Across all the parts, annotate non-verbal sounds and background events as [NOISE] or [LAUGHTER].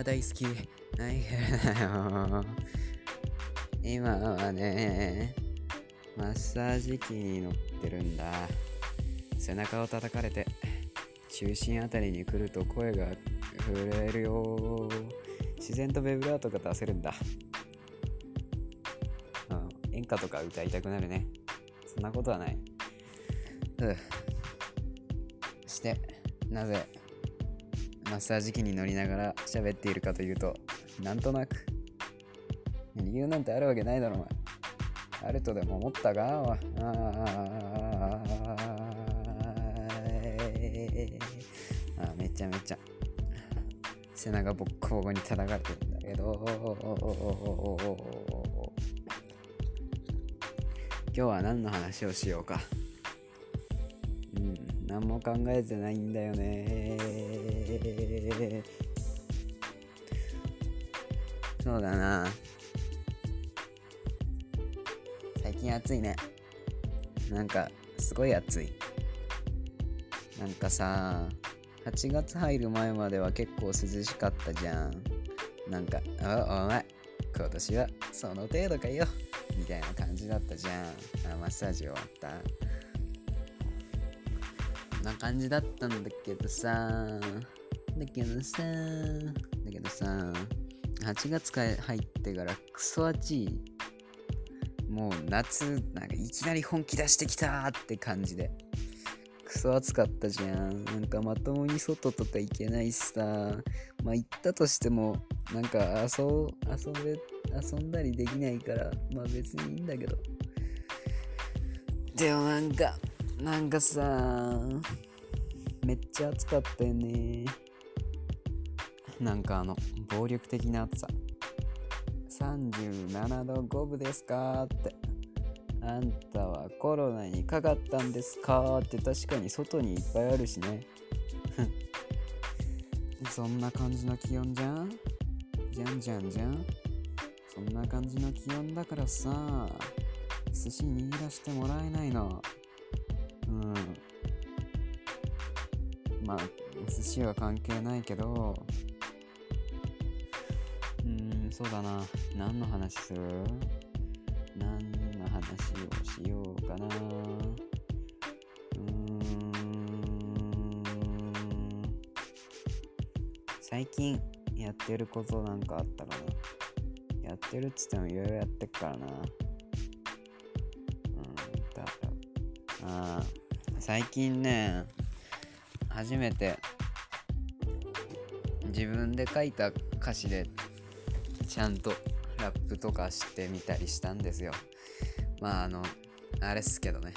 ー大好き。はい、今はね、マッサージ機に乗ってるんだ。背中を叩かれて、中心あたりに来ると声が震えるよ。自然とベブラートが出せるんだ。うん、演歌とか歌いたくなるね。そんなことはない。うん。して、なぜ、マッサージ機に乗りながら喋っているかというと、なんとなく。理由なんてあるわけないだろ、お前。あるとでも思ったかおい。ああめちゃめちゃ。背中ボッコボコに叩かれてるんだけど。今日は何の話をしようか。何も考えてないんだよね。そうだな。最近暑いね。なんかすごい暑い。なんかさ8月入る前までは結構涼しかったじゃん。なんか「あお前今年はその程度かよ」みたいな感じだったじゃん。あマッサージ終わった。な感じだったんだけどさ。だけどさ。だけどさ。8月か入ってからクソ暑い。もう夏なんかいきなり本気出してきたって感じで。クソ暑かったじゃん。なんかまともに外とか行けないしさ。まあ行ったとしてもなんか遊遊べ遊んだりできないからまあ別にいいんだけど。でもなんかなんかさめっちゃ暑かったよね。なんかあの暴力的な暑さ。37度5分ですかって。あんたはコロナにかかったんですかって確かに外にいっぱいあるしね。[LAUGHS] そんな感じの気温じゃん？じゃんじゃんじゃん？そんな感じの気温だからさ寿司握らしてもらえないの。まあ寿司は関係ないけどうーんそうだな。何の話する？何の話をしようかな。うーん。最近やってることなんかあったかな。やってるっつってもいろいろやってっからな。うんだあー最近ね初めて自分で書いた歌詞でちゃんとラップとかしてみたりしたんですよ。まああのあれっすけどね。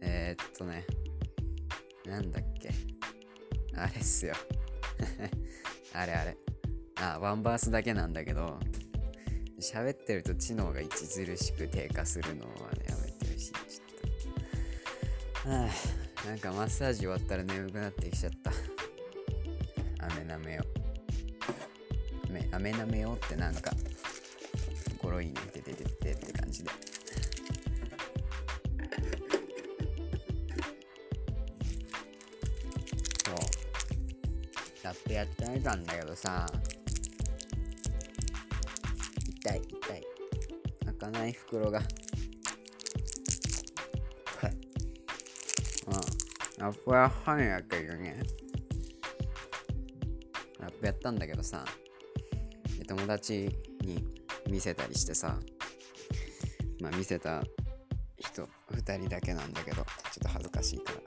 えー、っとね。なんだっけ。あれっすよ。[LAUGHS] あれあれ。あワンバースだけなんだけど喋ってると知能が著しく低下するのはねやめてるしい。ちょっと。はあなんかマッサージ終わったら眠くなってきちゃった。雨なめよ雨雨なめよってなんかゴロいねててててって感じで。そう。ラップやってみたんだけどさ。痛い痛い。開かない袋が。ラップはファンやけどね。ラップやったんだけどさ。友達に見せたりしてさ。まあ見せた人2人だけなんだけどちょっと恥ずかしいから。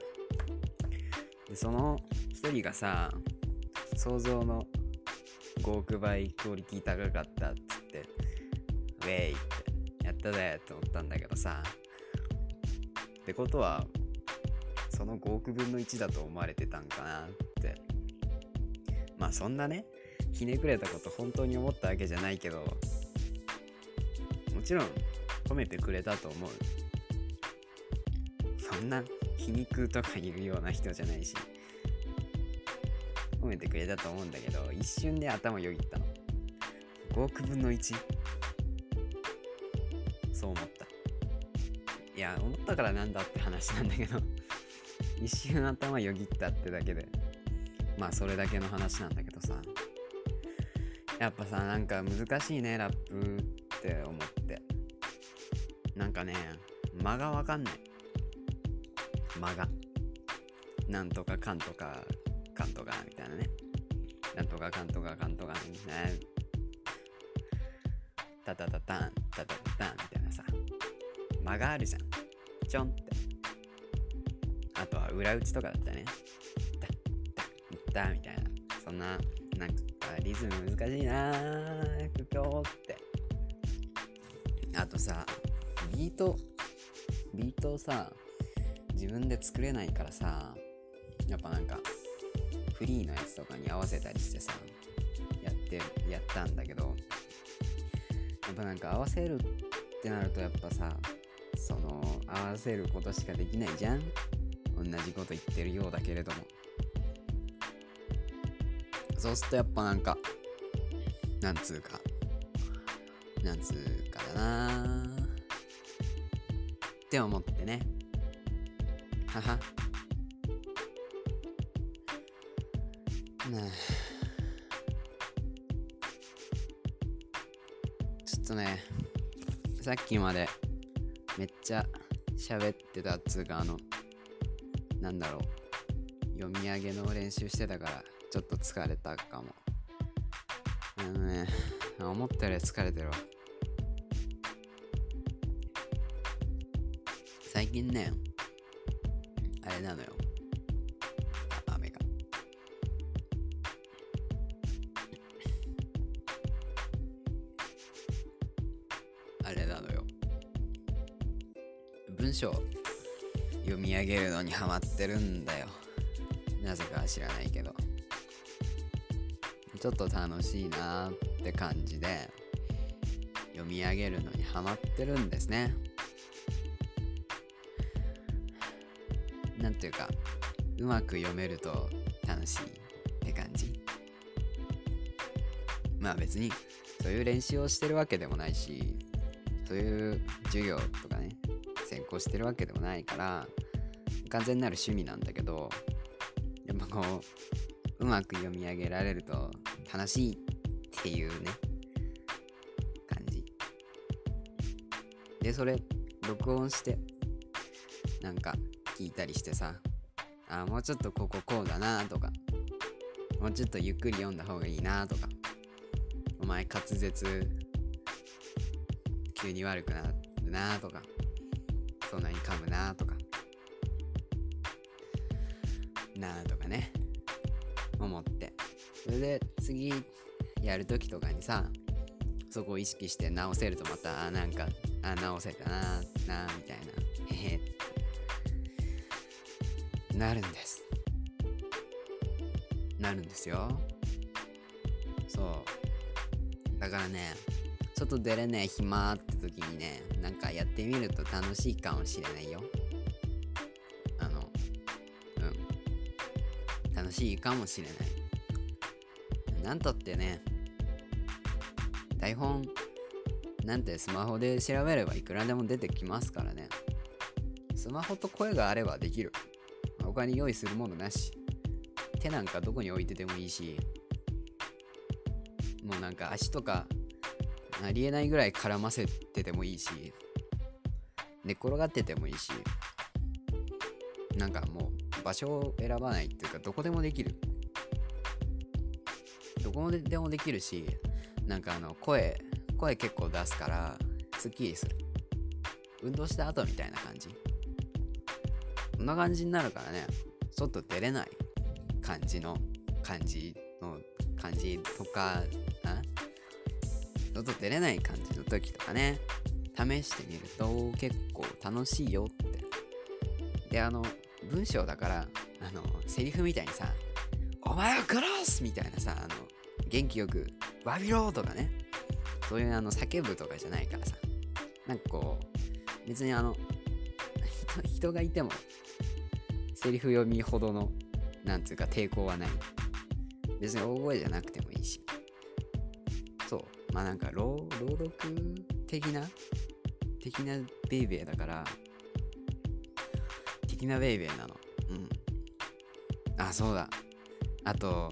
でその1人がさ想像の5億倍クオリティ高かったっつってウェイってやったぜって思ったんだけどさ。ってことはその5億分の1だと思われてたんかなって。まあそんなねひねくれたこと本当に思ったわけじゃないけどもちろん褒めてくれたと思う。そんな皮肉とか言うような人じゃないし褒めてくれたと思うんだけど一瞬で頭よぎったの。5億分の 1? そう思った。いや思ったからなんだって話なんだけど。[LAUGHS] 一瞬頭よぎったってだけで。まあそれだけの話なんだけどさ。やっぱさなんか難しいねラップって思って。なんかね間がわかんない。間が。なんとかかんとかかんとかみたいなね。なんとかかんとかかんとかね。タタタタンタタタタンみたいなさ。間があるじゃん。ちょんって。は裏打ちとかだったね。タッタッタみたいな。そんななんかリズム難しいなー苦境って。あとさビートビートをさ自分で作れないからさやっぱなんかフリーのやつとかに合わせたりしてさやってやったんだけどやっぱなんか合わせるってなるとやっぱさその合わせることしかできないじゃん。同じこと言ってるようだけれども。そうするとやっぱなんかなんつうかなんつうかだな。って思ってね。はは。ねちょっとねさっきまでめっちゃ喋ってたっつうかあのなんだろう。読み上げの練習してたからちょっと疲れたかも。あのね。思ったより疲れてるわ。最近ねあれなのよ。雨が。あれなのよ。文章。読み上げるのにハマってるんだよ。なぜかは知らないけど。ちょっと楽しいなって感じで読み上げるのにハマってるんですね。なんていうかうまく読めると楽しいって感じ。まあ別にそういう練習をしてるわけでもないしそういう授業とかね専攻してるわけでもないから完全なる趣味なんだけどやっぱこううまく読み上げられると楽しいっていうね感じ。でそれ録音してなんか聞いたりしてさあもうちょっとこここうだなとかもうちょっとゆっくり読んだ方がいいなとかお前滑舌急に悪くなるなとか噛むなとか。なあとかね。思って。それで次やるときとかにさそこを意識して直せるとまたなんかあ直せたななみたいな。へへ。なるんです。なるんですよ。そう。だからね外出れねえ暇って時にねなんかやってみると楽しいかもしれないよ。あのうん。楽しいかもしれない。なんとってね台本なんてスマホで調べればいくらでも出てきますからね。スマホと声があればできる。他に用意するものなし。手なんかどこに置いててもいいし。もうなんか足とかありえないぐらい絡ませててもいいし寝転がっててもいいしなんかもう場所を選ばないっていうかどこでもできる。どこでもできるしなんかあの声声結構出すからすっきりする。運動した後みたいな感じ。こんな感じになるからね。外出れない感じの感じの感じとか外出れない感じの時とかね。試してみると結構楽しいよって。であの文章だからあのセリフみたいにさ「お前を殺す!」みたいなさあの元気よく「詫びろ!」とかね。そういうあの叫ぶとかじゃないからさ。なんかこう別にあの [LAUGHS] 人がいてもセリフ読みほどのなんつうか抵抗はない。別に大声じゃなくてもいいし。そう。まあなんか朗朗読的な的なベイベーだから的なベイベーなの。うん。あそうだ。あと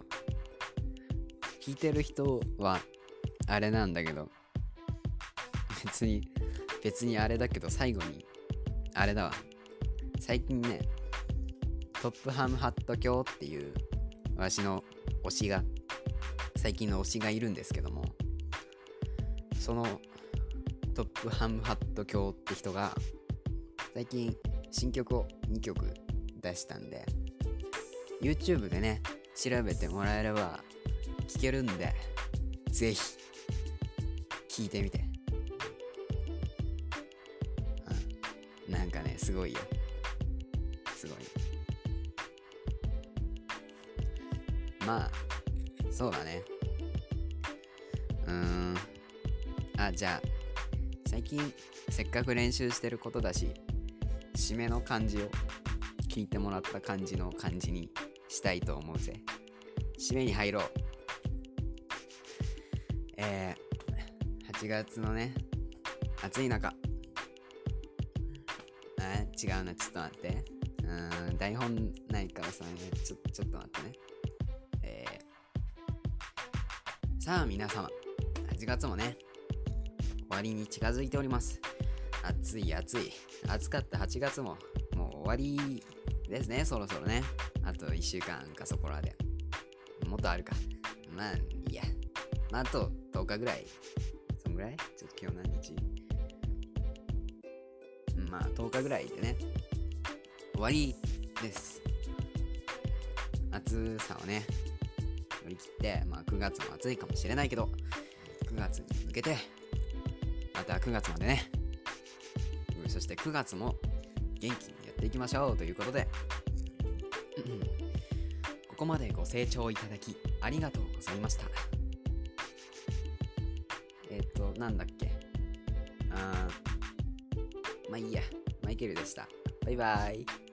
聞いてる人はあれなんだけど、別に、別にあれだけど、最後に、あれだわ。最近ね、トップハムハット教っていう、わしの推しが、最近の推しがいるんですけども、そのトップハムハット教って人が、最近新曲を2曲出したんで、YouTube でね、調べてもらえれば聞けるんで、ぜひ、聞いてみて。うん。なんかね、すごいよ。すごい。まあ、そうだね。うーん。あ、じゃあ、最近、せっかく練習してることだし、締めの漢字を聞いてもらった感じの感じにしたいと思うぜ。締めに入ろう。えー、8月のね、暑い中。あ違うな、ちょっと待って。うん、台本ないからさ、ちょちょっと待ってね。えー、さあ皆様、8月もね、終わりに近づいております。暑い暑い。暑かった8月も、もう終わりですね、そろそろね。あと1週間かそこらで。もっとあるか。まあ、いいや。まあ、あと10日ぐらい。そんぐらい？ちょっと今日何日？まあ、10日ぐらいでね。終わりです。暑さをね、乗り切って、まあ9月も暑いかもしれないけど、9月に向けて、また9月までね、うんそして9月も元気にやっていきましょうということで、ここまでご清聴いただきありがとうございました。えっ、と、なんだっけあーまあいいや、マイケルでした。バイバイ。